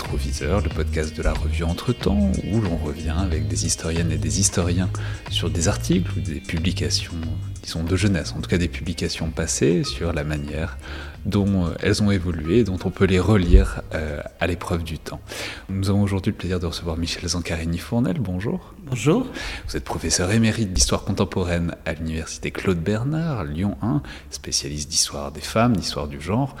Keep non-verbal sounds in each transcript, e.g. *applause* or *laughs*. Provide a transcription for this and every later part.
Rétroviseur, le podcast de la revue Entre-temps, où l'on revient avec des historiennes et des historiens sur des articles ou des publications, disons de jeunesse, en tout cas des publications passées, sur la manière dont euh, elles ont évolué, dont on peut les relire euh, à l'épreuve du temps. Nous avons aujourd'hui le plaisir de recevoir Michel Zancarini-Fournel. Bonjour. Bonjour. Vous êtes professeur émérite d'histoire contemporaine à l'université Claude Bernard, Lyon 1, spécialiste d'histoire des femmes, d'histoire du genre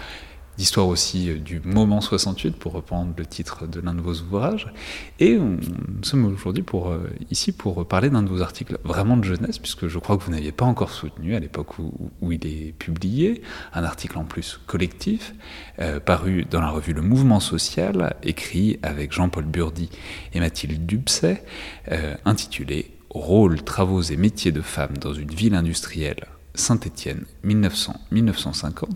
d'histoire aussi euh, du moment 68, pour reprendre le titre de l'un de vos ouvrages. Et nous sommes aujourd'hui euh, ici pour parler d'un de vos articles vraiment de jeunesse, puisque je crois que vous n'aviez pas encore soutenu à l'époque où, il est publié, un article en plus collectif, euh, paru dans la revue Le Mouvement Social, écrit avec Jean-Paul Burdi et Mathilde Dubcet, intitulé Rôle, travaux et métiers de femmes dans une ville industrielle Saint-Étienne 1900-1950,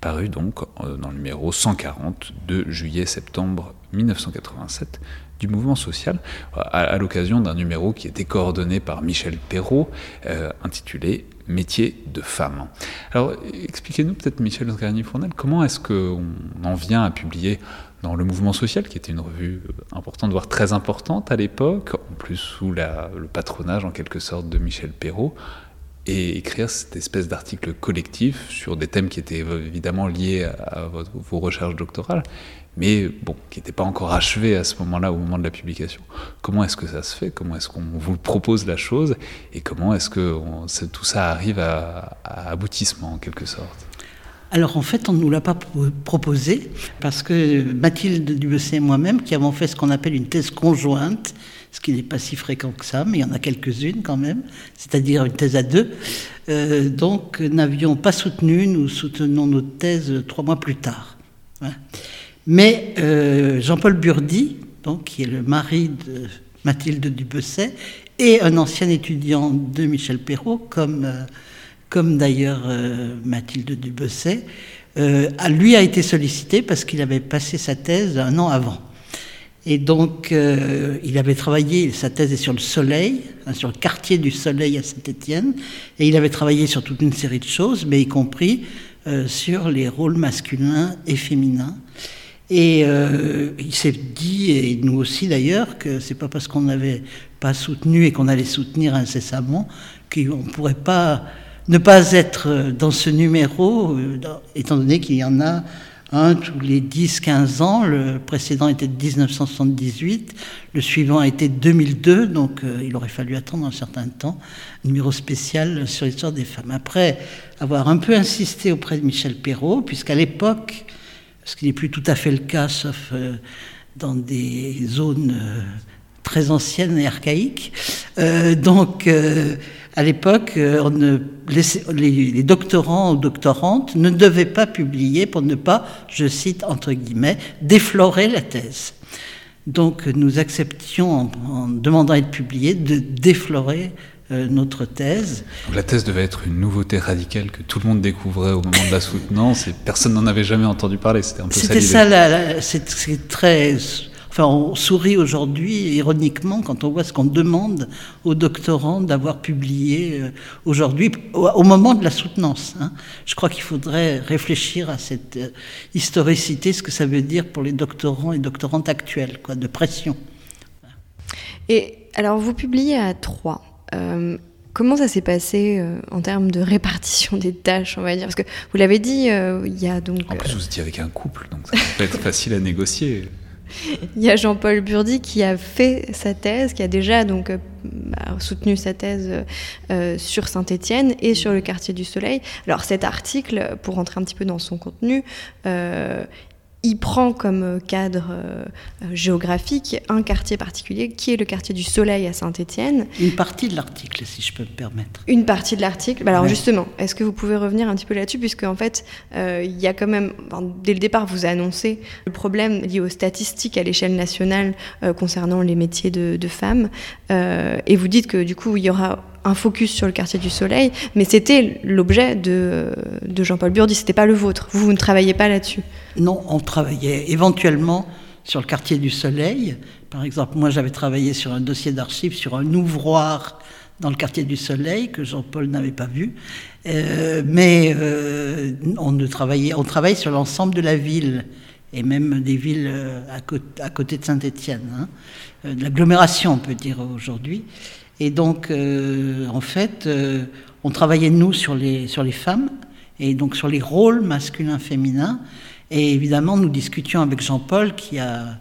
paru donc euh, dans le numéro 140 de juillet-septembre 1987 du mouvement social, à, l'occasion d'un numéro qui était coordonné par Michel Perrault, euh, intitulé Métier de femme. Alors expliquez-nous peut-être, Michel Garnier-Fournel, comment est-ce qu'on en vient à publier dans le mouvement social, qui était une revue euh, importante, voire très importante à l'époque, en plus sous le patronage en quelque sorte de Michel Perrault, et écrire cette espèce d'article collectif sur des thèmes qui étaient évidemment liés à, vos recherches doctorales, mais bon, qui n'étaient pas encore achevés à ce moment-là, au moment de la publication. Comment est-ce que ça se fait? Comment est-ce qu'on vous propose la chose? Et comment est-ce que tout ça arrive à, à aboutissement, en quelque sorte? Alors en fait, on ne nous l'a pas proposé parce que Mathilde Dubessé et moi-même, qui avons fait ce qu'on appelle une thèse conjointe, ce qui n'est pas si fréquent que ça, mais il y en a quelques-unes quand même, c'est-à-dire une thèse à deux. Euh, donc, n'avions pas soutenu, nous soutenons notre thèse trois mois plus tard. Mais euh, Jean-Paul Burdi, donc, qui est le mari de Mathilde Dubesset, et un ancien étudiant de Michel Perrault, comme, euh, comme d'ailleurs Mathilde Dubesset, lui a été sollicité parce qu'il avait passé sa thèse un an avant. Et donc, euh, il avait travaillé, sa thèse est sur le soleil, hein, sur le quartier du soleil à Saint-Étienne, et il avait travaillé sur toute une série de choses, mais y compris euh, sur les rôles masculins et féminins. Et euh, il s'est dit, et nous aussi d'ailleurs, que c'est pas parce qu'on n'avait pas soutenu et qu'on allait soutenir incessamment qu'on ne pourrait pas ne pas être dans ce numéro, étant donné qu'il y en a un tous les 10-15 ans. Le précédent était de 1978, le suivant a été 2002, donc euh, il aurait fallu attendre un certain temps. numéro spécial sur l'histoire des femmes. Après avoir un peu insisté auprès de Michel Perrault, puisqu'à l'époque, ce qui n'est plus tout à fait le cas, sauf euh, dans des zones euh, très anciennes et archaïques, donc à l'époque, euh, les, doctorants ou doctorantes ne devaient pas publier pour ne pas, je cite entre guillemets, déflorer la thèse. Donc nous acceptions, en, demandant à être publié, de déflorer euh, notre thèse. la thèse devait être une nouveauté radicale que tout le monde découvrait au moment de la soutenance et personne n'en avait jamais entendu parler. C'était un peu C'était ça, c'est très Enfin, on sourit aujourd'hui ironiquement quand on voit ce qu'on demande aux doctorants d'avoir publié euh, aujourd'hui, au, moment de la soutenance. Hein. Je crois qu'il faudrait réfléchir à cette euh, historicité, ce que ça veut dire pour les doctorants et doctorantes actuels, quoi, de pression. Et alors, vous publiez à trois. Euh, comment ça s'est passé en termes de répartition des tâches, on va dire? Parce que vous l'avez dit, il y a donc. En plus, vous étiez avec un couple, donc ça peut être facile à négocier. Il y a Jean-Paul Burdi qui a fait sa thèse, qui a déjà donc euh, bah, soutenu sa thèse euh, sur Saint-Étienne et sur le quartier du Soleil. Alors cet article, pour rentrer un petit peu dans son contenu, euh, il prend comme euh, cadre euh, géographique un quartier particulier qui est le quartier du Soleil à Saint-Étienne. Une partie de l'article, si je peux me permettre. Une partie de l'article. Bah, alors justement, est-ce que vous pouvez revenir un petit peu là-dessus, puisque en fait, euh, il y a quand même, dès le départ, vous annoncé le problème lié aux statistiques à l'échelle nationale concernant les métiers de, de femmes, et vous dites que du coup, il y aura un focus sur le quartier du Soleil, mais c'était l'objet de, Jean-Paul Burdi, c'était pas le vôtre. Vous, vous ne travaillez pas là-dessus. Non, on travaillait éventuellement sur le quartier du Soleil. Par exemple, moi j'avais travaillé sur un dossier d'archives sur un ouvroir dans le quartier du Soleil que Jean-Paul n'avait pas vu. Euh, mais euh, on, ne travaillait, on travaille sur l'ensemble de la ville et même des villes à, côté, de Saint-Étienne, hein, de l'agglomération, on peut dire aujourd'hui. Et donc, en fait, on travaillait, nous, sur les, sur les femmes, et donc sur les rôles masculins-féminins. Et évidemment, nous discutions avec Jean-Paul qui a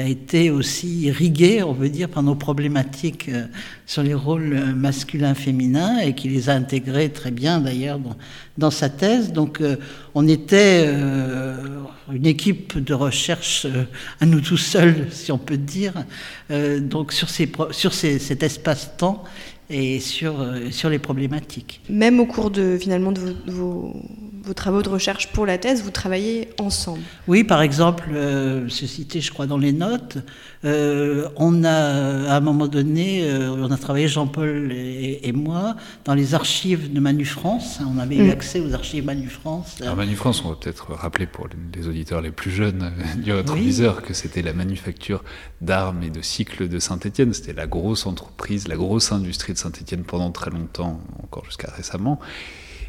a été aussi irrigué, on veut dire, par nos problématiques euh, sur les rôles euh, masculins-féminins et qui les a intégrés très bien d'ailleurs dans, sa thèse. Donc euh, on était une équipe de recherche à nous tout seuls, si on peut dire, donc sur, ces, sur cet espace-temps et sur, sur les problématiques. Même au cours de finalement de vos travaux de recherche pour la thèse, vous travaillez ensemble. Oui, par exemple, euh, c'est cité, je crois, dans les notes. Euh, on a, à un moment donné, euh, on a travaillé, Jean-Paul et, moi, dans les archives de Manu France. On avait eu mm. accès aux archives Manu France. Alors, Manu France, on va peut-être rappeler pour les auditeurs les plus jeunes *laughs* du rétroviseur que c'était la manufacture d'armes et de cycles de Saint-Étienne. C'était la grosse entreprise, la grosse industrie de Saint-Étienne pendant très longtemps, encore jusqu'à récemment.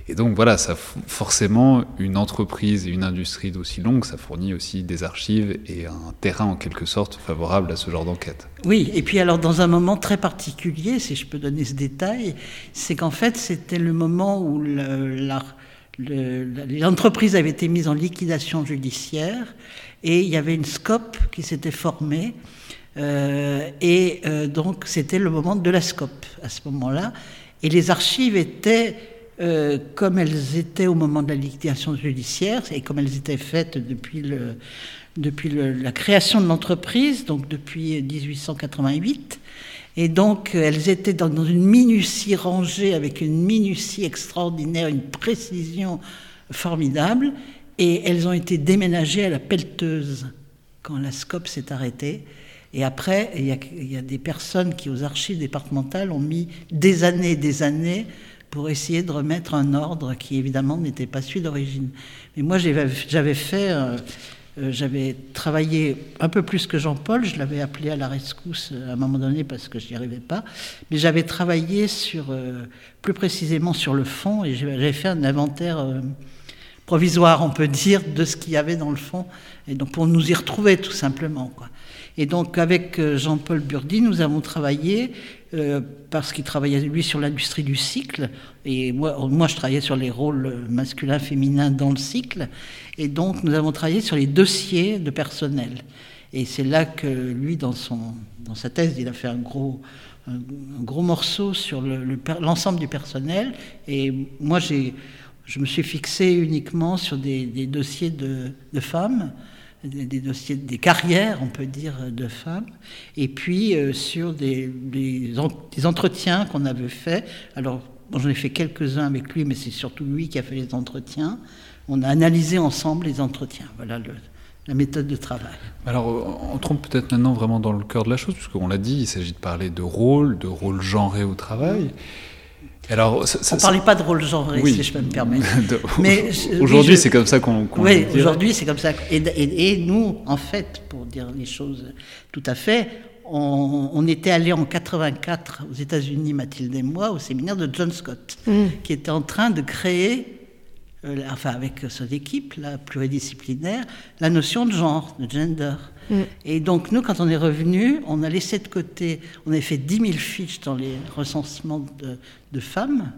Et donc voilà, ça, forcément, une entreprise et une industrie d'aussi longue, ça fournit aussi des archives et un terrain en quelque sorte favorable à ce genre d'enquête. Oui, et puis alors dans un moment très particulier, si je peux donner ce détail, c'est qu'en fait c'était le moment où l'entreprise avait été mise en liquidation judiciaire et il y avait une SCOP qui s'était formée. Euh, et euh, donc c'était le moment de la SCOP à ce moment-là. Et les archives étaient euh, comme elles étaient au moment de la liquidation judiciaire et comme elles étaient faites depuis, la création de l'entreprise, donc depuis 1888. Et donc, elles étaient dans, une minutie rangée, avec une minutie extraordinaire, une précision formidable. Et elles ont été déménagées à la pelleteuse quand la SCOP s'est arrêtée. Et après, il y, il y, a, des personnes qui, aux archives départementales, ont mis des années et des années pour essayer de remettre un ordre qui évidemment n'était pas celui d'origine. Mais moi j'avais fait, euh, euh, j'avais travaillé un peu plus que Jean-Paul, je l'avais appelé à la rescousse euh, à un moment donné parce que je n'y arrivais pas, mais j'avais travaillé sur, plus précisément sur le fond et j'avais fait un inventaire provisoire, on peut dire, de ce qu'il y avait dans le fond, et donc pour nous y retrouver tout simplement. Et donc avec Jean-Paul Burdi, nous avons travaillé euh, parce qu'il travaillait lui sur l'industrie du cycle, et moi, moi je travaillais sur les rôles masculins, féminins dans le cycle, et donc nous avons travaillé sur les dossiers de personnel. Et c'est là que lui, dans, son, dans sa thèse, il a fait un gros, un, gros morceau sur l'ensemble le, du personnel, et moi j'ai, je me suis fixé uniquement sur des, dossiers de femmes des, dossiers, des carrières, on peut dire, de femmes, et puis euh, sur des, des, entretiens qu'on avait faits. Alors, j'en ai fait quelques-uns avec lui, mais c'est surtout lui qui a fait les entretiens. On a analysé ensemble les entretiens. Voilà la méthode de travail. Alors, on trompe peut-être maintenant vraiment dans le cœur de la chose, puisqu'on l'a dit, il s'agit de parler de rôle, de rôle genré au travail. Alors, on ne parlait pas de rôle genré, si je peux me permettre. *laughs* Mais *laughs* aujourd'hui, c'est comme ça qu'on. oui, aujourd'hui, c'est comme ça. Et, nous, en fait, pour dire les choses tout à fait, on, était allé en 84 aux États-Unis, Mathilde et moi, au séminaire de John Scott, mm. qui était en train de créer, euh, enfin avec son équipe, la pluridisciplinaire, la notion de genre, de gender. Mm. Et donc, nous, quand on est revenu, on a laissé de côté, on avait fait 10 000 fiches dans les recensements de, femmes.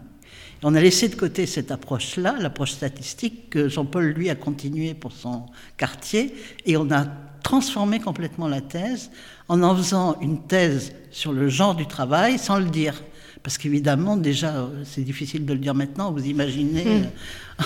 On a laissé de côté cette approche-là, l'approche statistique, que Jean-Paul, lui, a continué pour son quartier, et on a transformé complètement la thèse en en faisant une thèse sur le genre du travail sans le dire. Parce qu'évidemment, déjà, c'est difficile de le dire maintenant, vous imaginez, mm.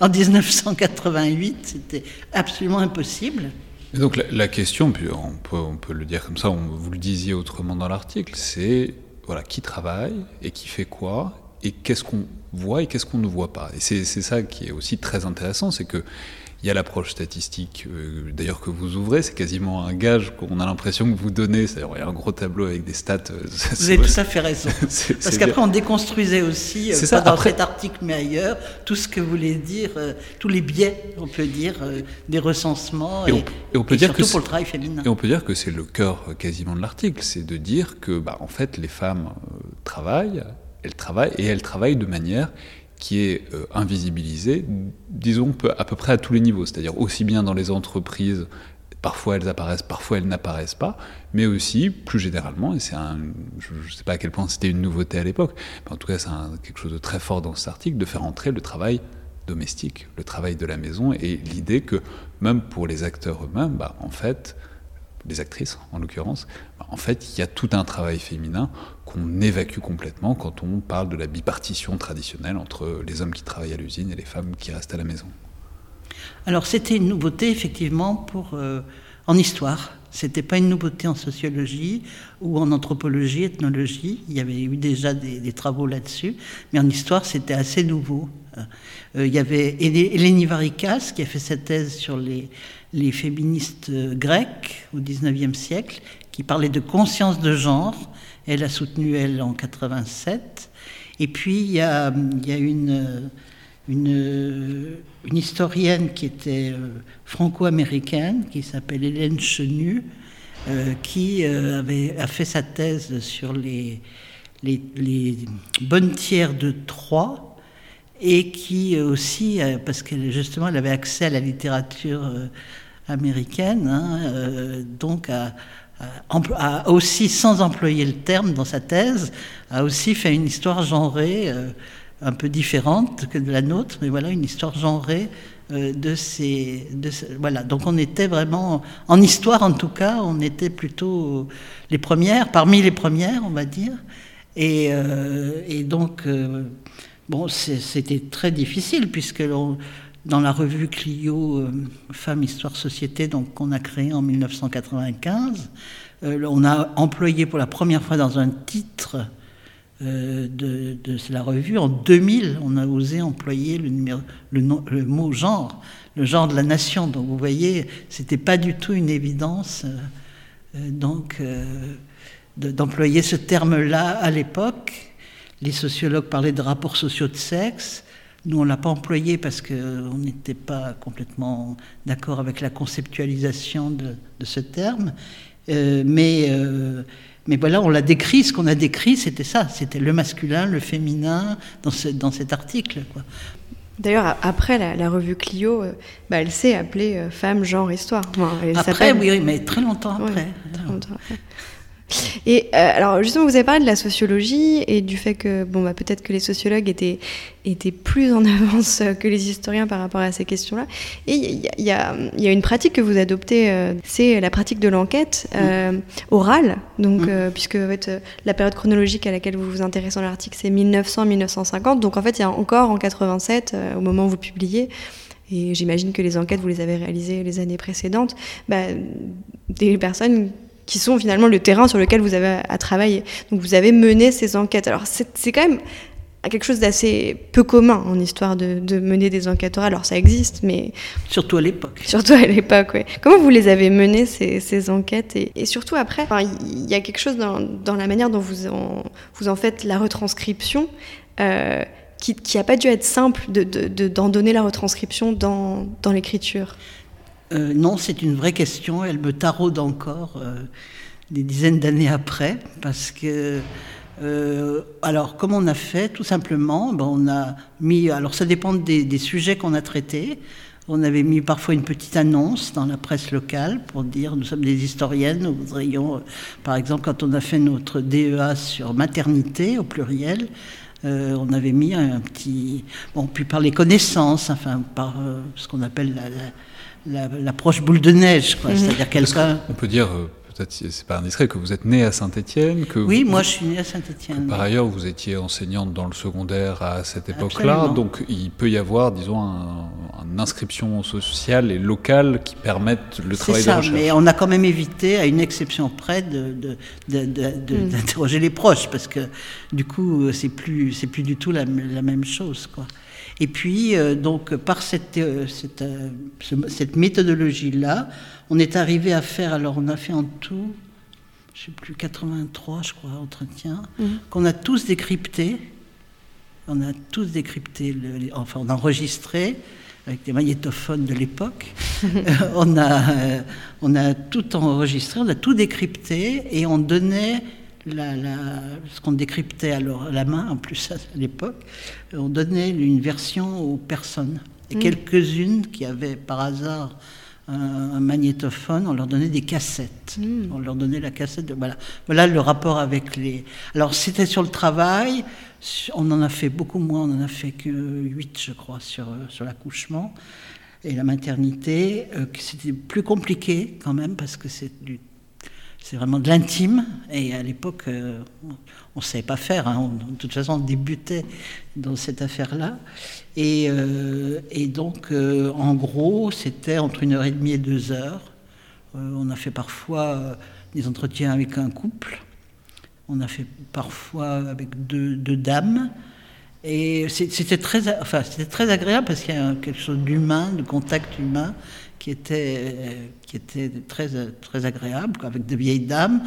*laughs* en 1988, c'était absolument impossible donc la, question, puis on peut, on peut, le dire comme ça, on, vous le disiez autrement dans l'article, c'est voilà, qui travaille et qui fait quoi et qu'est-ce qu'on voit et qu'est-ce qu'on ne voit pas. Et c'est ça qui est aussi très intéressant, c'est que il y a l'approche statistique, euh, d'ailleurs que vous ouvrez, c'est quasiment un gage qu'on a l'impression que vous donnez. C'est il y a un gros tableau avec des stats. Euh, *laughs* vous avez tout à fait raison. *laughs* Parce qu'après on déconstruisait aussi, euh, pas dans cet article mais ailleurs, tout ce que voulait dire, tous les biais, on peut dire, des recensements. Et, on, peut dire surtout que pour le travail féminin. Et on peut dire que c'est le cœur quasiment de l'article, c'est de dire que, bah, en fait, les femmes travaillent, elles travaillent et elles travaillent de manière qui est euh, invisibilisée, disons à peu près à tous les niveaux, c'est-à-dire aussi bien dans les entreprises, parfois elles apparaissent, parfois elles n'apparaissent pas, mais aussi plus généralement, et c'est un, je ne sais pas à quel point c'était une nouveauté à l'époque, mais en tout cas c'est quelque chose de très fort dans cet article, de faire entrer le travail domestique, le travail de la maison, et l'idée que même pour les acteurs eux-mêmes, bah, en fait, les actrices en l'occurrence, en fait, il y a tout un travail féminin qu'on évacue complètement quand on parle de la bipartition traditionnelle entre les hommes qui travaillent à l'usine et les femmes qui restent à la maison. Alors c'était une nouveauté effectivement pour euh, en histoire. C'était pas une nouveauté en sociologie ou en anthropologie, ethnologie. Il y avait eu déjà des, travaux là-dessus, mais en histoire c'était assez nouveau. Euh, il y avait Eleni Varikas qui a fait sa thèse sur les, les féministes grecques au XIXe siècle, qui parlait de conscience de genre. Elle a soutenu, elle, en 87. Et puis, il y a, y a une, historienne qui était euh, franco-américaine, qui s'appelle Hélène Chenu, euh, qui euh, avait, a fait sa thèse sur les, bonnes tiers de Troie, et qui aussi, parce qu'elle justement elle avait accès à la littérature américaine, hein, euh, donc a, aussi, sans employer le terme dans sa thèse, a aussi fait une histoire genrée euh, un peu différente que de la nôtre, mais voilà, une histoire genrée euh, de ces, de voilà. Donc on était vraiment, en histoire en tout cas, on était plutôt les premières, parmi les premières, on va dire, et, et donc bon, c'était très difficile puisque l'on dans la revue Clio euh, Femmes, Histoire, Société, donc qu'on a créée en 1995. Euh, on a employé pour la première fois dans un titre euh, de, la revue, en 2000, on a osé employer le, le, mot genre, le genre de la nation. Donc vous voyez, c'était pas du tout une évidence donc d'employer ce terme-là à l'époque. Les sociologues parlaient de rapports sociaux de sexe. Nous, on ne l'a pas employé parce qu'on n'était pas complètement d'accord avec la conceptualisation de, ce terme. Euh, mais, euh, mais voilà, on l'a décrit. Ce qu'on a décrit, c'était ça. C'était le masculin, le féminin dans, ce, dans cet article. D'ailleurs, après la, revue Clio, euh, bah, elle s'est appelée Femme, Genre, Histoire. après, oui, mais très longtemps après. très longtemps après. Et euh, alors justement, vous avez parlé de la sociologie et du fait que bon, bah, peut-être que les sociologues étaient, étaient plus en *laughs* avance que les historiens par rapport à ces questions-là. Et il y, a, y, a, une pratique que vous adoptez, euh, c'est la pratique de l'enquête euh, orale. Donc, puisque en fait, la période chronologique à laquelle vous vous intéressez dans l'article, c'est 1900-1950. Donc en fait, il y a encore en 87, au moment où vous publiez, et j'imagine que les enquêtes, vous les avez réalisées les années précédentes, bah, des personnes qui sont finalement le terrain sur lequel vous avez à travailler. Donc vous avez mené ces enquêtes. Alors c'est quand même quelque chose d'assez peu commun en histoire de, mener des enquêtes orales. Alors ça existe, mais... Surtout à l'époque. Surtout à l'époque, oui. Comment vous les avez menées, ces, ces enquêtes? Et, surtout après, il y a quelque chose dans, dans, la manière dont vous en, vous en faites la retranscription euh, qui n'a pas dû être simple d'en de, d'en donner la retranscription dans, dans l'écriture. Euh, non, c'est une vraie question. Elle me taraude encore euh, des dizaines d'années après, parce que euh, alors, comme on a fait, tout simplement, ben, on a mis. Alors, ça dépend des, sujets qu'on a traités. On avait mis parfois une petite annonce dans la presse locale pour dire nous sommes des historiennes, nous voudrions, par exemple, quand on a fait notre DEA sur maternité au pluriel, on avait mis un petit. Bon, puis par les connaissances, enfin, par ce qu'on appelle la l'approche boule de neige, quoi. Mhm. C'est-à-dire quelqu'un. On peut dire, euh, peut-être c'est pas indiscret, que vous êtes né à Saint-Étienne. Que oui, moi je suis né à Saint-Étienne. Par ailleurs, vous étiez enseignante dans le secondaire à cette époque-là, donc il peut y avoir, disons, une inscription sociale et locale qui permettent le travail ça, de recherche. Mais on a quand même évité, à une exception près, mhm. d'interroger de, les proches, parce que du coup, c'est plus, c'est plus du tout la, la même chose, quoi. Et puis, euh, donc, par cette, euh, cette, euh, cette méthodologie-là, on est arrivé à faire, alors on a fait en tout, je ne sais plus, 83, je crois, entretiens, mmh. qu'on a tous décrypté. On a tous décrypté, enfin, on a enregistré avec des magnétophones de l'époque. *laughs* on, a, on a tout enregistré, on a tout décrypté et on donnait ce qu'on décryptait alors à la main, en plus à l'époque, on donnait une version aux personnes. Et mm. quelques-unes qui avaient par hasard un, magnétophone, on leur donnait des cassettes. Mm. On leur donnait la cassette. De, voilà. voilà le rapport avec les. Alors c'était sur le travail. On en a fait beaucoup moins. On en a fait que 8, je crois, sur, sur l'accouchement et la maternité. Euh, c'était plus compliqué quand même parce que c'est du c'est vraiment de l'intime. Et à l'époque, euh, on ne savait pas faire. Hein. de toute façon, on débutait dans cette affaire-là. Et, euh, donc, euh, en gros, c'était entre une heure et demie et deux heures. on a fait parfois des entretiens avec un couple. On a fait parfois avec deux, dames. Et c'était très, enfin, très agréable parce qu'il y a quelque chose d'humain, de contact humain qui était, qui était très, très agréable, avec de vieilles dames.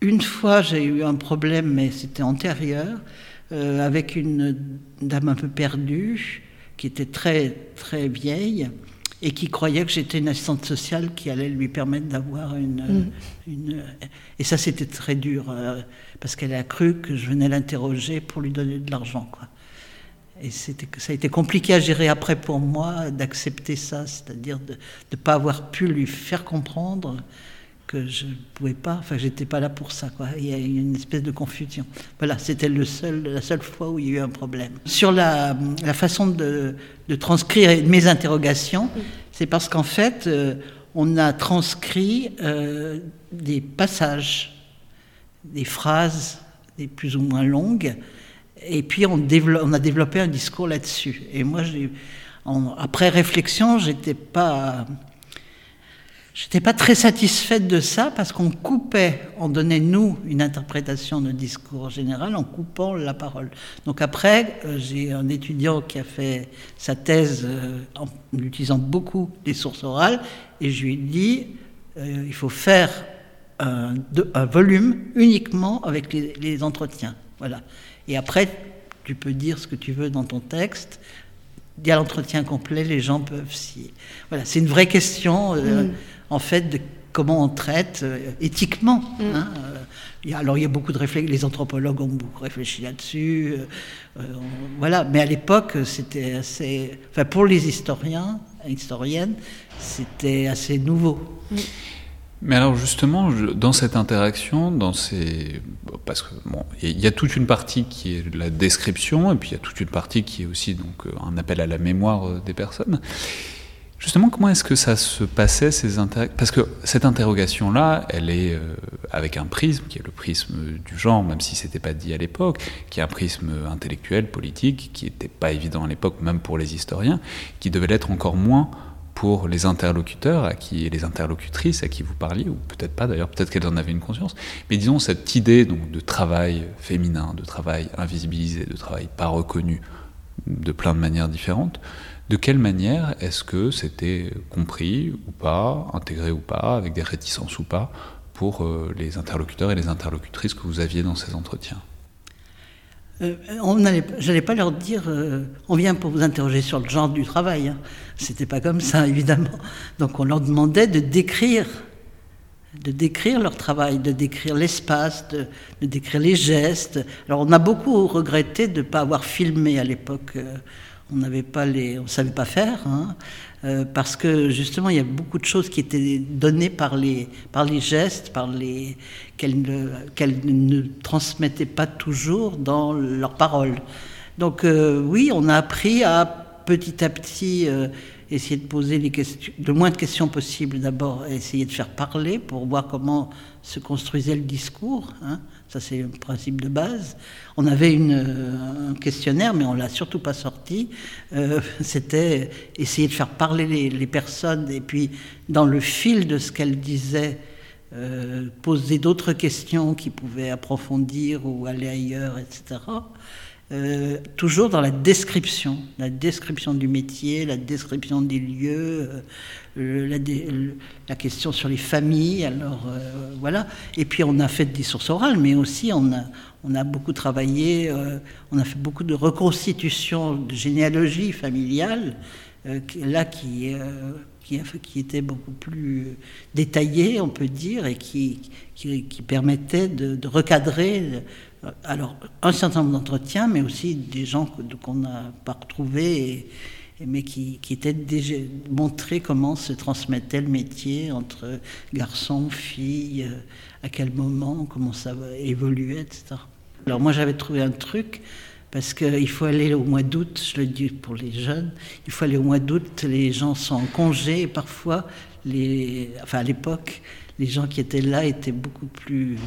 Une fois, j'ai eu un problème, mais c'était antérieur, euh, avec une dame un peu perdue, qui était très, très vieille, et qui croyait que j'étais une assistante sociale qui allait lui permettre d'avoir une, mm. une, Et ça, c'était très dur, euh, parce qu'elle a cru que je venais l'interroger pour lui donner de l'argent. Quoi. Et ça a été compliqué à gérer après pour moi d'accepter ça, c'est-à-dire de ne pas avoir pu lui faire comprendre que je ne pouvais pas, enfin j'étais pas là pour ça. Quoi. Il y a une espèce de confusion. Voilà, c'était le seul, la seule fois où il y a eu un problème. Sur la, la façon de, de, transcrire mes interrogations, c'est parce qu'en fait, euh, on a transcrit euh, des passages, des phrases, des plus ou moins longues, et puis on, a développé un discours là-dessus. Et moi, après réflexion, j'étais pas, j'étais pas très satisfaite de ça parce qu'on coupait, on donnait nous une interprétation de discours général en coupant la parole. Donc après, euh, j'ai un étudiant qui a fait sa thèse euh, en utilisant beaucoup les sources orales et je lui ai dit, euh, il faut faire un, volume uniquement avec les, les entretiens. Voilà. Et après, tu peux dire ce que tu veux dans ton texte. Il y a l'entretien complet, les gens peuvent s'y. Voilà, c'est une vraie question, euh, mm. en fait, de comment on traite euh, éthiquement. Mm. Hein, euh. alors, il y a beaucoup de réflexions, les anthropologues ont beaucoup réfléchi là-dessus. voilà, mais à l'époque, c'était assez. Enfin, pour les historiens, historiennes, c'était assez nouveau. Mm. Mais alors justement, dans cette interaction, dans ces... parce que il y a toute une partie qui est la description, et puis il y a toute une partie qui est aussi donc un appel à la mémoire euh, des personnes. Justement, comment est-ce que ça se passait ces interactions Parce que cette interrogation-là, elle est euh, avec un prisme qui est le prisme du genre, même si c'était pas dit à l'époque, qui est un prisme intellectuel, politique, qui n'était pas évident à l'époque, même pour les historiens, qui devait l'être encore moins pour les interlocuteurs à qui, et les interlocutrices à qui vous parliez, ou peut-être pas d'ailleurs, peut-être qu'elles en avaient une conscience, mais disons cette idée donc, de travail féminin, de travail invisibilisé, de travail pas reconnu de plein de manières différentes, de quelle manière est-ce que c'était compris ou pas, intégré ou pas, avec des réticences ou pas, pour euh, les interlocuteurs et les interlocutrices que vous aviez dans ces entretiens? Euh, je n'allais pas leur dire euh, on vient pour vous interroger sur le genre du travail. Hein. C'était pas comme ça, *laughs* évidemment. Donc on leur demandait de décrire, de décrire leur travail, de décrire l'espace, de, décrire les gestes. Alors on a beaucoup regretté de ne pas avoir filmé à l'époque. Euh, on n'avait pas les, on savait pas faire. Hein. Euh, parce que justement, il y a beaucoup de choses qui étaient données par les, par les gestes, par les qu'elles ne, ne transmettaient pas toujours dans leurs paroles. Donc euh, oui, on a appris à petit à petit euh, essayer de poser les questions, le moins de questions possible d'abord, essayer de faire parler pour voir comment se construisait le discours. Hein. Ça, c'est le principe de base. On avait une, euh, un questionnaire, mais on l'a surtout pas sorti. Euh, *laughs* c'était essayer de faire parler les, personnes et puis, dans le fil de ce qu'elles disaient, euh, poser d'autres questions qui pouvaient approfondir ou aller ailleurs, etc. Euh, toujours dans la description, la description du métier, la description des lieux, euh, la, question sur les familles. Alors euh, voilà. Et puis on a fait des sources orales, mais aussi on a, on a beaucoup travaillé, on a fait beaucoup de reconstitution de généalogie familiale, là qui qui, qui était beaucoup plus détaillé, on peut dire, et qui, qui, permettait de, recadrer euh, alors un certain nombre d'entretiens, mais aussi des gens qu'on n'a pas retrouvés, mais qui, étaient déjà montrés comment se transmettait le métier entre garçons, filles, euh, à quel moment, comment ça évoluait, etc. Alors moi j'avais trouvé un truc parce qu'il faut aller au mois d'août, je le dis pour les jeunes, il faut aller au mois d'août, les gens sont en congé et parfois, les, enfin à l'époque, les gens qui étaient là étaient beaucoup plus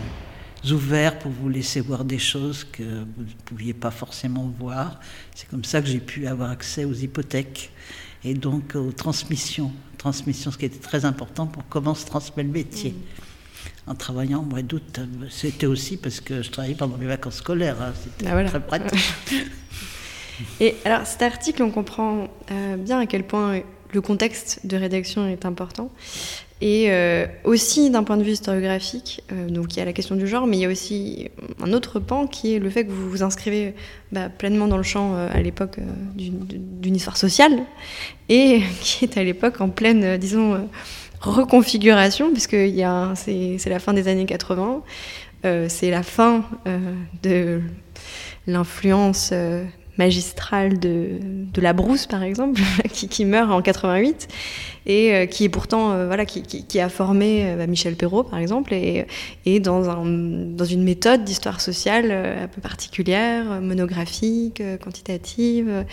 ouverts pour vous laisser voir des choses que vous ne pouviez pas forcément voir. C'est comme ça que j'ai pu avoir accès aux hypothèques et donc aux transmissions. Transmissions, ce qui était très important pour comment se transmet le métier. Mmh en travaillant au mois d'août. C'était aussi parce que je travaillais pendant mes vacances scolaires. Hein. C'était ah, très pratique. *laughs* Et alors, cet article, on comprend euh, bien à quel point le contexte de rédaction est important. Et euh, aussi d'un point de vue historiographique, euh, donc il y a la question du genre, mais il y a aussi un autre pan qui est le fait que vous vous inscrivez bah, pleinement dans le champ à l'époque d'une histoire sociale et *laughs* qui est à l'époque en pleine, disons, reconfiguration, puisque c'est la fin des années 80, euh, c'est la fin euh, de l'influence euh, magistrale de, de, la brousse, par exemple, *laughs* qui, qui, meurt en 88, et qui est pourtant, voilà, qui, qui, a formé Michel Perrault, par exemple, et, et dans, un, dans une méthode d'histoire sociale un peu particulière, monographique, quantitative,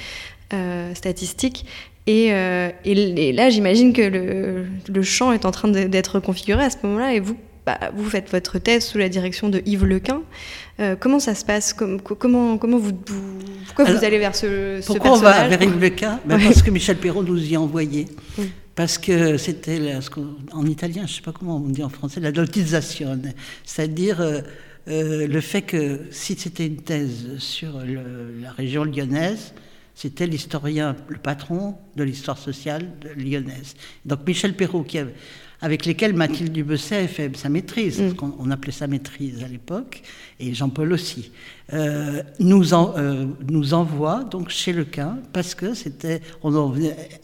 statistique, euh, et, là, j'imagine que le, champ est en train d'être configuré à ce moment-là, et vous, bah, vous faites votre thèse sous la direction de Yves Lequin. Euh, comment ça se passe? Comment, comment vous, Pourquoi vous allez vers ce, ce pourquoi on va vers Yves Lequin? Ben, Parce que Michel Perrault nous y a envoyé. Parce que c'était, en italien, je ne sais pas comment on dit en français, la lotisation. C'est-à-dire euh, le fait que si c'était une thèse sur la région lyonnaise, c'était l'historien, le patron de l'histoire sociale lyonnaise. Donc Michel Perrault, qui avec lesquels Mathilde Dubesset a fait sa maîtrise, mm. on, appelait ça maîtrise à l'époque, et Jean-Paul aussi, euh, nous, euh, nous envoie donc chez Lequin, parce que c'était,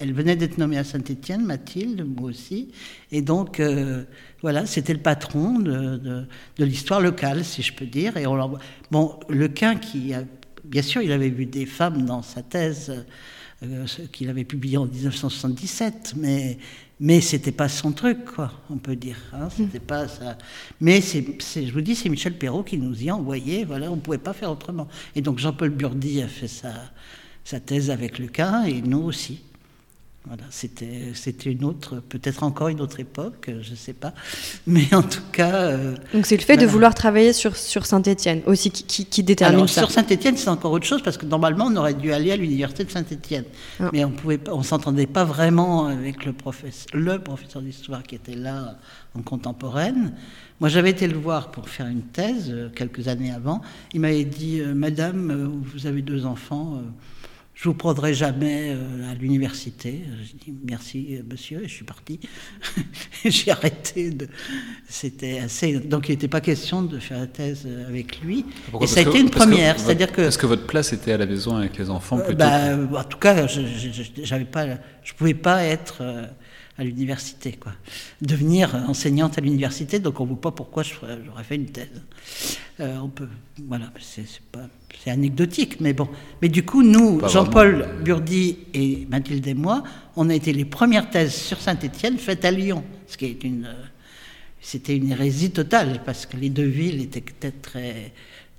elle venait d'être nommée à Saint-Étienne, Mathilde, moi aussi, et donc euh, voilà, c'était le patron de, de, l'histoire locale, si je peux dire, et on Bon, Lequin qui a bien sûr, il avait vu des femmes dans sa thèse euh, qu'il avait publiée en 1977, mais mais c'était pas son truc, quoi, on peut dire. Hein, c'était pas ça. Mais c'est, je vous dis, c'est Michel Perrault qui nous y a envoyé. Voilà, on pouvait pas faire autrement. Et donc Jean-Paul Burdi a fait sa, sa thèse avec Lequin et nous aussi. Voilà, c'était, c'était une autre, peut-être encore une autre époque, je ne sais pas. Mais en tout cas. Euh, Donc c'est le fait de vouloir travailler sur, sur Saint-Étienne aussi qui, qui, détermine Alors, Sur Saint-Étienne, c'est encore autre chose parce que normalement, on aurait dû aller à l'université de Saint-Étienne. Ah. Mais on pouvait on s'entendait pas vraiment avec le professeur, le professeur d'histoire qui était là en contemporaine. Moi, j'avais été le voir pour faire une thèse euh, quelques années avant. Il m'avait dit euh, Madame, vous avez deux enfants je vous prendrai jamais euh, à l'université. J'ai dit merci euh, monsieur et je suis parti. *laughs* J'ai arrêté de. C'était assez. Donc il n'était pas question de faire la thèse euh, avec lui. et ça a été une première, c'est-à-dire que. Est-ce que votre place était à la maison avec les enfants plutôt bah, En tout cas, je, j'avais pas, je pouvais pas être à l'université, quoi. Devenir enseignante à l'université, donc on ne voit pas pourquoi j'aurais fait une thèse. Euh, on peut, voilà, c'est pas, c'est anecdotique, mais bon. Mais du coup, nous, Jean-Paul Burdi et Mathilde et moi, on a été les premières thèses sur Saint-Étienne faites à Lyon, ce qui est une, c'était une hérésie totale parce que les deux villes étaient peut-être très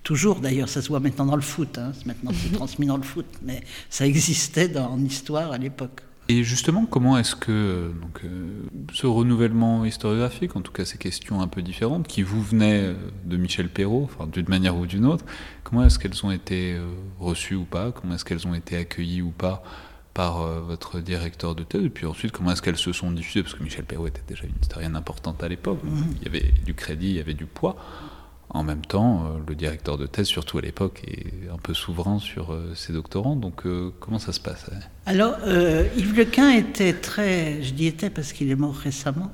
Toujours, d'ailleurs, ça se voit maintenant dans le foot. Hein, maintenant, c'est *laughs* transmis dans le foot, mais ça existait dans, en histoire à l'époque. Et justement, comment est-ce que donc, euh, ce renouvellement historiographique, en tout cas ces questions un peu différentes, qui vous venaient euh, de Michel Perrault, enfin, d'une manière ou d'une autre, comment est-ce qu'elles ont été euh, reçues ou pas Comment est-ce qu'elles ont été accueillies ou pas par votre directeur de thèse Et puis ensuite, comment est-ce qu'elles se sont diffusées Parce que Michel Perrault était déjà une historienne importante à l'époque. Mmh. Il y avait du crédit, il y avait du poids. En même temps, euh, le directeur de thèse, surtout à l'époque, est un peu souverain sur euh, ses doctorants. Donc, euh, comment ça se passe Alors, Yves Lequin était très, je dis était parce qu'il est mort récemment,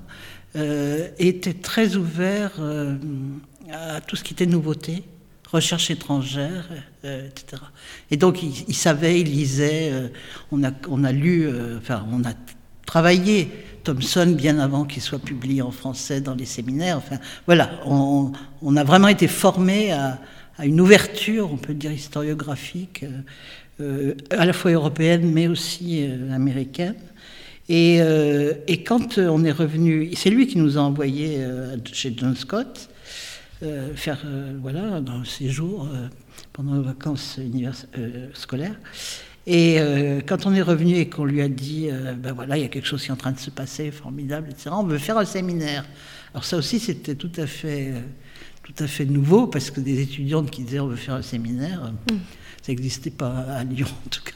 était très ouvert à tout ce qui était nouveauté, recherche étrangère, etc. Et donc, il, savait, il lisait, on, a, on a lu, enfin, on a travaillé. Thomson, bien avant qu'il soit publié en français dans les séminaires. Enfin, voilà, on, a vraiment été formé à, une ouverture, on peut dire, historiographique, euh, à la fois européenne, mais aussi euh, américaine. Et, euh, quand on est revenu, c'est lui qui nous a envoyés chez John Scott faire voilà, un séjour pendant les vacances scolaires. Et euh, quand on est revenu et qu'on lui a dit, euh, ben voilà, il y a quelque chose qui est en train de se passer, formidable, etc., on veut faire un séminaire. Alors ça aussi, c'était tout à fait, euh, tout à fait nouveau, parce que des étudiantes qui disaient on veut faire un séminaire, mm. ça n'existait pas à Lyon en tout cas.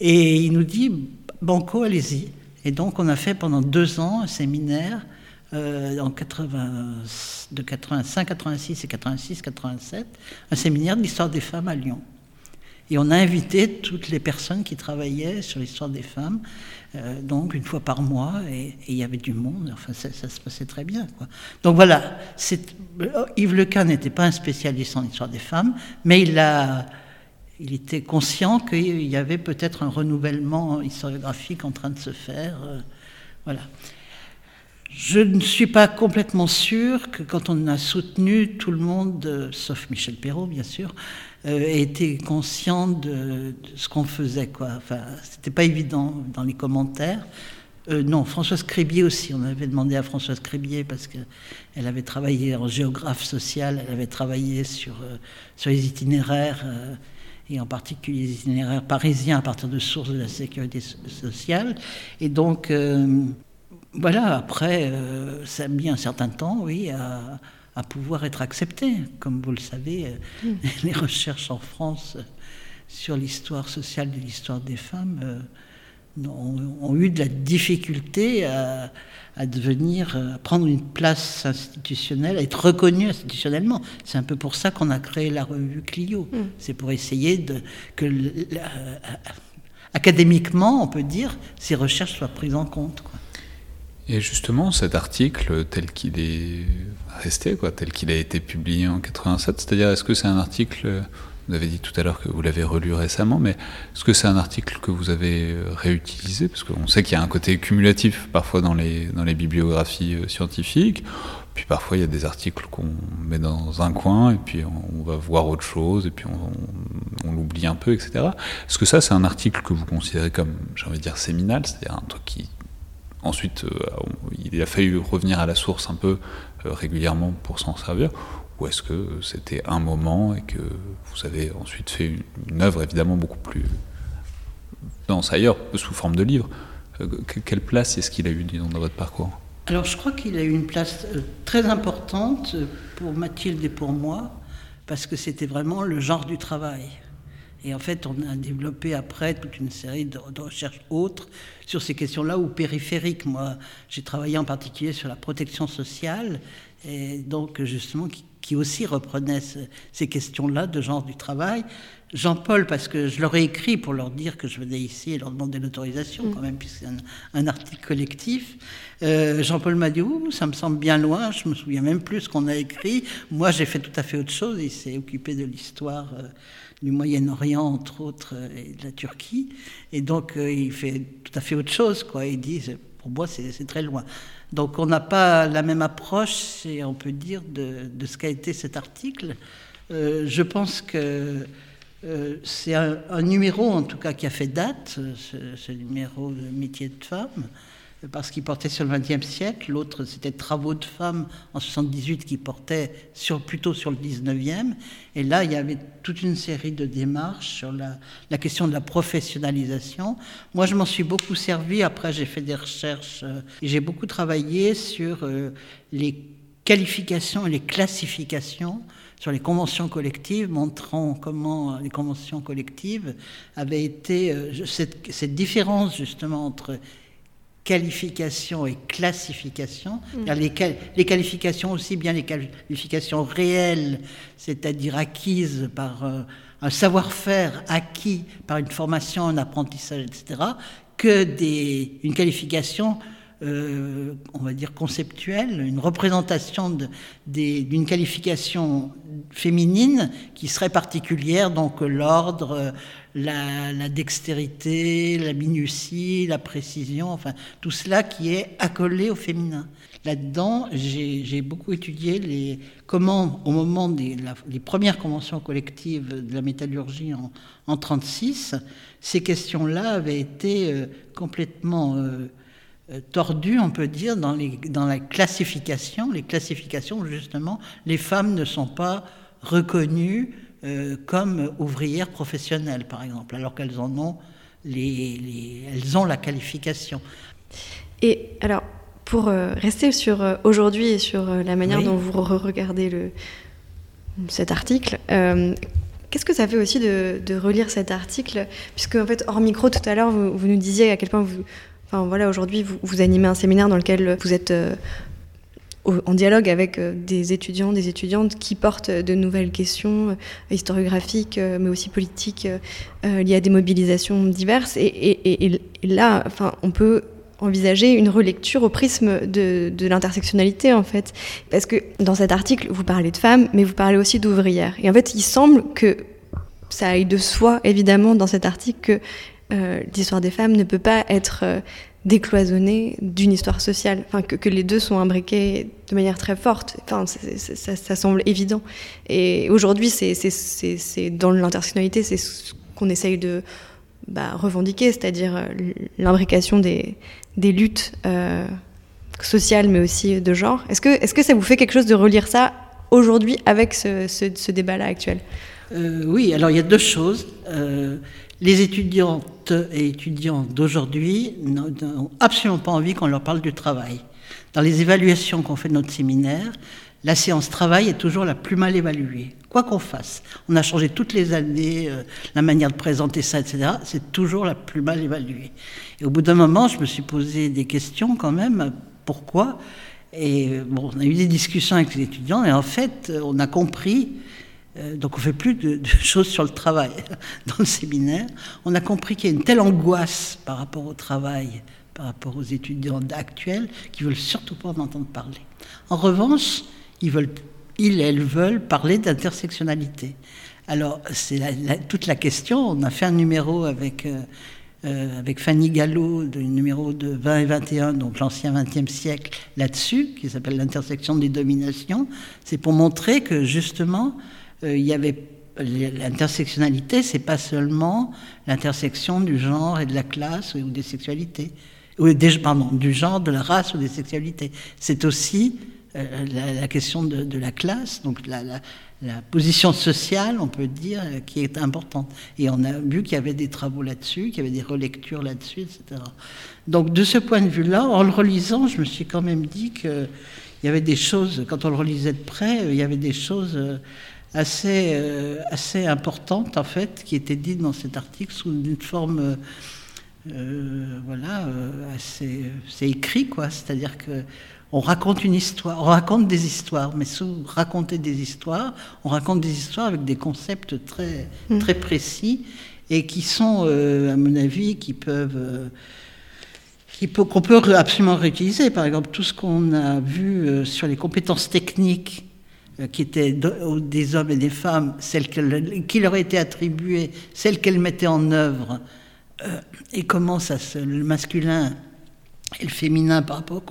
Et il nous dit, Banco, allez-y. Et donc on a fait pendant deux ans un séminaire en 80, de 85, 86 et 86, 87, un séminaire d'histoire des femmes à Lyon. Et on a invité toutes les personnes qui travaillaient sur l'histoire des femmes, euh, donc une fois par mois, et il y avait du monde, enfin ça, se passait très bien. Donc voilà, Yves Lequin n'était pas un spécialiste en histoire des femmes, mais il, a, il était conscient qu'il y avait peut-être un renouvellement historiographique en train de se faire. Euh, voilà. Je ne suis pas complètement sûr que quand on a soutenu tout le monde, sauf Michel Perrault bien sûr, euh, était conscient de, ce qu'on faisait. Quoi. Enfin, c'était pas évident dans les commentaires. Euh, non, Françoise Crébier aussi. On avait demandé à Françoise Crébier parce qu'elle avait travaillé en géographe social, elle avait travaillé sur, euh, sur les itinéraires et en particulier les itinéraires parisiens à partir de sources de la sécurité sociale. Et donc, voilà, après, ça a mis un certain temps, oui, à, pouvoir être accepté. Comme vous le savez, euh, mm. *laughs* les recherches en France sur l'histoire sociale de l'histoire des femmes euh, ont, eu de la difficulté à, devenir, à prendre une place institutionnelle, à être reconnue institutionnellement. C'est un peu pour ça qu'on a créé la revue Clio. Mm. C'est pour essayer de, que, académiquement, on peut dire, ces recherches soient prises en compte. Quoi. Et justement, cet article tel qu'il est resté, quoi, tel qu'il a été publié en 87, c'est-à-dire est-ce que c'est un article, vous avez dit tout à l'heure que vous l'avez relu récemment, mais est-ce que c'est un article que vous avez réutilisé? Parce qu'on sait qu'il y a un côté cumulatif parfois dans les, dans les bibliographies euh, scientifiques, puis parfois il y a des articles qu'on met dans un coin et puis on, va voir autre chose et puis on, on l'oublie un peu, etc. Est-ce que ça c'est un article que vous considérez comme, j'ai envie de dire, séminal, c'est-à-dire un truc qui Ensuite, euh, il a fallu revenir à la source un peu euh, régulièrement pour s'en servir Ou est-ce que c'était un moment et que vous avez ensuite fait une, œuvre évidemment beaucoup plus dense ailleurs, sous forme de livre euh, Quelle place est-ce qu'il a eu dans votre parcours? Alors je crois qu'il a eu une place très importante pour Mathilde et pour moi, parce que c'était vraiment le genre du travail. Et en fait, on a développé après toute une série de, recherches autres sur ces questions-là ou périphériques. Moi, j'ai travaillé en particulier sur la protection sociale, et donc justement qui, aussi reprenait ces questions-là de genre du travail. Jean-Paul, parce que je leur ai écrit pour leur dire que je venais ici et leur demander l'autorisation, quand même, puisque c'est un, article collectif. Euh, Jean-Paul m'a dit Ouh, ça me semble bien loin, je me souviens même plus ce qu'on a écrit. Moi, j'ai fait tout à fait autre chose. Il s'est occupé de l'histoire. Euh, du Moyen-Orient, entre autres, euh, et de la Turquie. Et donc, euh, il fait tout à fait autre chose, quoi. Il dit, pour moi, c'est très loin. Donc, on n'a pas la même approche, on peut dire, de, ce qu'a été cet article. Euh, je pense que c'est un, numéro, en tout cas, qui a fait date, ce, ce numéro de métier de femme parce qu'il portait sur le XXe siècle. L'autre, c'était Travaux de femmes en 78 qui portait sur, plutôt sur le XIXe. Et là, il y avait toute une série de démarches sur la, question de la professionnalisation. Moi, je m'en suis beaucoup servi. Après, j'ai fait des recherches euh, et j'ai beaucoup travaillé sur euh, les qualifications et les classifications sur les conventions collectives, montrant comment les conventions collectives avaient été, euh, cette différence justement entre qualification et classification. Mm. Les, les, qualifications aussi bien les qualifications réelles, c'est-à-dire acquises par euh, un savoir-faire acquis par une formation, un apprentissage, etc., que des, une qualification, euh, on va dire conceptuelle, une représentation d'une qualification féminine qui serait particulière, donc l'ordre, la, dextérité, la minutie, la précision, enfin tout cela qui est accolé au féminin. Là-dedans, j'ai beaucoup étudié les, comment, au moment des premières conventions collectives de la métallurgie en 1936, ces questions-là avaient été euh, complètement euh, euh, tordues, on peut dire, dans la classification. Les classifications, justement, les femmes ne sont pas reconnues comme ouvrières professionnelles, par exemple, alors qu'elles en ont les, elles ont la qualification. Et alors, pour euh, rester sur euh, aujourd'hui et sur euh, la manière dont vous regardez le, cet article, qu'est-ce que ça fait aussi de, relire cet article? Puisque, en fait, hors micro, tout à l'heure, vous, nous disiez à quel point vous. Enfin, voilà, aujourd'hui, vous, vous, animez un séminaire dans lequel vous êtes en dialogue avec des étudiants, des étudiantes qui portent de nouvelles questions historiographiques, mais aussi politiques, liées à des mobilisations diverses. Et, là, enfin, on peut envisager une relecture au prisme de, l'intersectionnalité en fait. Parce que dans cet article, vous parlez de femmes, mais vous parlez aussi d'ouvrières. Et en fait, il semble que ça aille de soi, évidemment, dans cet article, que euh, l'histoire des femmes ne peut pas être euh, décloisonnée d'une histoire sociale, enfin, que, les deux sont imbriqués de manière très forte. Enfin, ça, semble évident. Et aujourd'hui, c'est dans l'intersectionnalité, c'est ce qu'on essaye de bah, revendiquer, c'est-à-dire euh, l'imbrication des, luttes euh, sociales, mais aussi de genre. Est-ce que, est que ça vous fait quelque chose de relire ça aujourd'hui avec ce, débat-là actuel? Euh, Oui, alors il y a deux choses. Les étudiantes et étudiants d'aujourd'hui n'ont absolument pas envie qu'on leur parle du travail. Dans les évaluations qu'on fait de notre séminaire, la séance travail est toujours la plus mal évaluée. Quoi qu'on fasse, on a changé toutes les années euh, la manière de présenter ça, etc. C'est toujours la plus mal évaluée. Et au bout d'un moment, je me suis posé des questions quand même. Pourquoi? Et bon, on a eu des discussions avec les étudiants et en fait, on a compris. Euh, donc on fait plus de, *laughs* choses sur le travail *laughs* dans le séminaire. On a compris qu'il y a une telle angoisse par rapport au travail, par rapport aux étudiants actuels, qu'ils veulent surtout pas en entendre parler. En revanche, ils veulent, ils, elles veulent parler d'intersectionnalité. Alors, c'est toute la question. On a fait un numéro avec, euh, euh, avec Fanny Gallo, du numéro de 20 et 21, donc l'ancien 20e siècle, là-dessus, qui s'appelle l'intersection des dominations. C'est pour montrer que, justement, il y avait l'intersectionnalité, c'est pas seulement l'intersection du genre et de la classe ou des sexualités, pardon, du genre, de la race ou des sexualités. C'est aussi euh, la, question de, la classe, donc la, position sociale, on peut dire, euh, qui est importante. Et on a vu qu'il y avait des travaux là-dessus, qu'il y avait des relectures là-dessus, etc. Donc de ce point de vue-là, en le relisant, je me suis quand même dit qu'il y avait des choses, quand on le relisait de près, il y avait des choses euh, assez, assez importantes, en fait, qui étaient dites dans cet article sous une forme... voilà, assez, c'est écrit, quoi. C'est-à-dire que on raconte une histoire, on raconte des histoires, mais sous raconter des histoires, on raconte des histoires avec des concepts très, mm. très précis et qui sont, euh, à mon avis, qui peuvent. Euh, qu'on peut absolument réutiliser. Par exemple, tout ce qu'on a vu euh, sur les compétences techniques qui étaient des hommes et des femmes, celles qui leur étaient attribuées, celles qu'elles mettaient en œuvre, et comment ça, le masculin et le féminin par rapport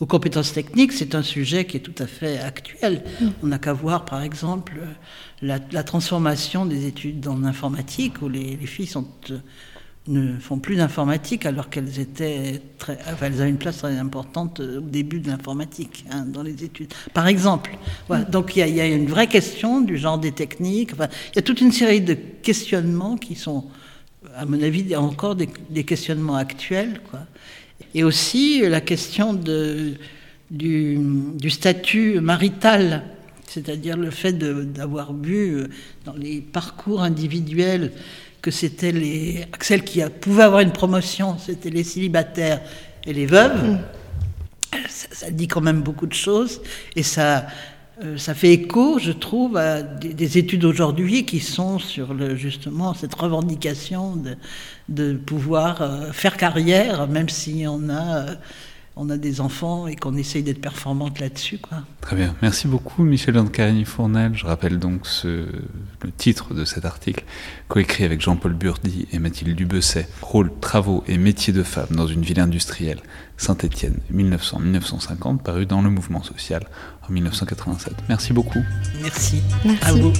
aux, compétences techniques, c'est un sujet qui est tout à fait actuel. Mm. On n'a qu'à voir, par exemple, la, transformation des études en informatique, où les, filles sont, euh, ne font plus d'informatique alors qu'elles étaient très, elles avaient une place très importante au début de l'informatique hein, dans les études. Par exemple, voilà. Mm. donc il y, a une vraie question du genre des techniques. il y a toute une série de questionnements qui sont, à mon avis, encore des, des questionnements actuels, quoi. Et aussi la question de, du, statut marital, c'est-à-dire le fait d'avoir vu euh, dans les parcours individuels que c'était les celles qui pouvaient avoir une promotion, c'était les célibataires et les veuves. Mm. Ça, dit quand même beaucoup de choses et ça, euh, ça fait écho, je trouve, à des, études aujourd'hui qui sont sur le, justement cette revendication de, de pouvoir euh, faire carrière, même si on a, on a des enfants et qu'on essaye d'être performante là-dessus. Quoi. Très bien. Merci beaucoup, Michel Ancarigny Fournel. Je rappelle donc ce, le titre de cet article, coécrit avec Jean-Paul Burdi et Mathilde Dubesset. Rôle, travaux et métiers de femmes dans une ville industrielle. Saint-Étienne, 1900-1950, paru dans Le Mouvement Social en 1987. Merci beaucoup. Merci. Merci. À vous.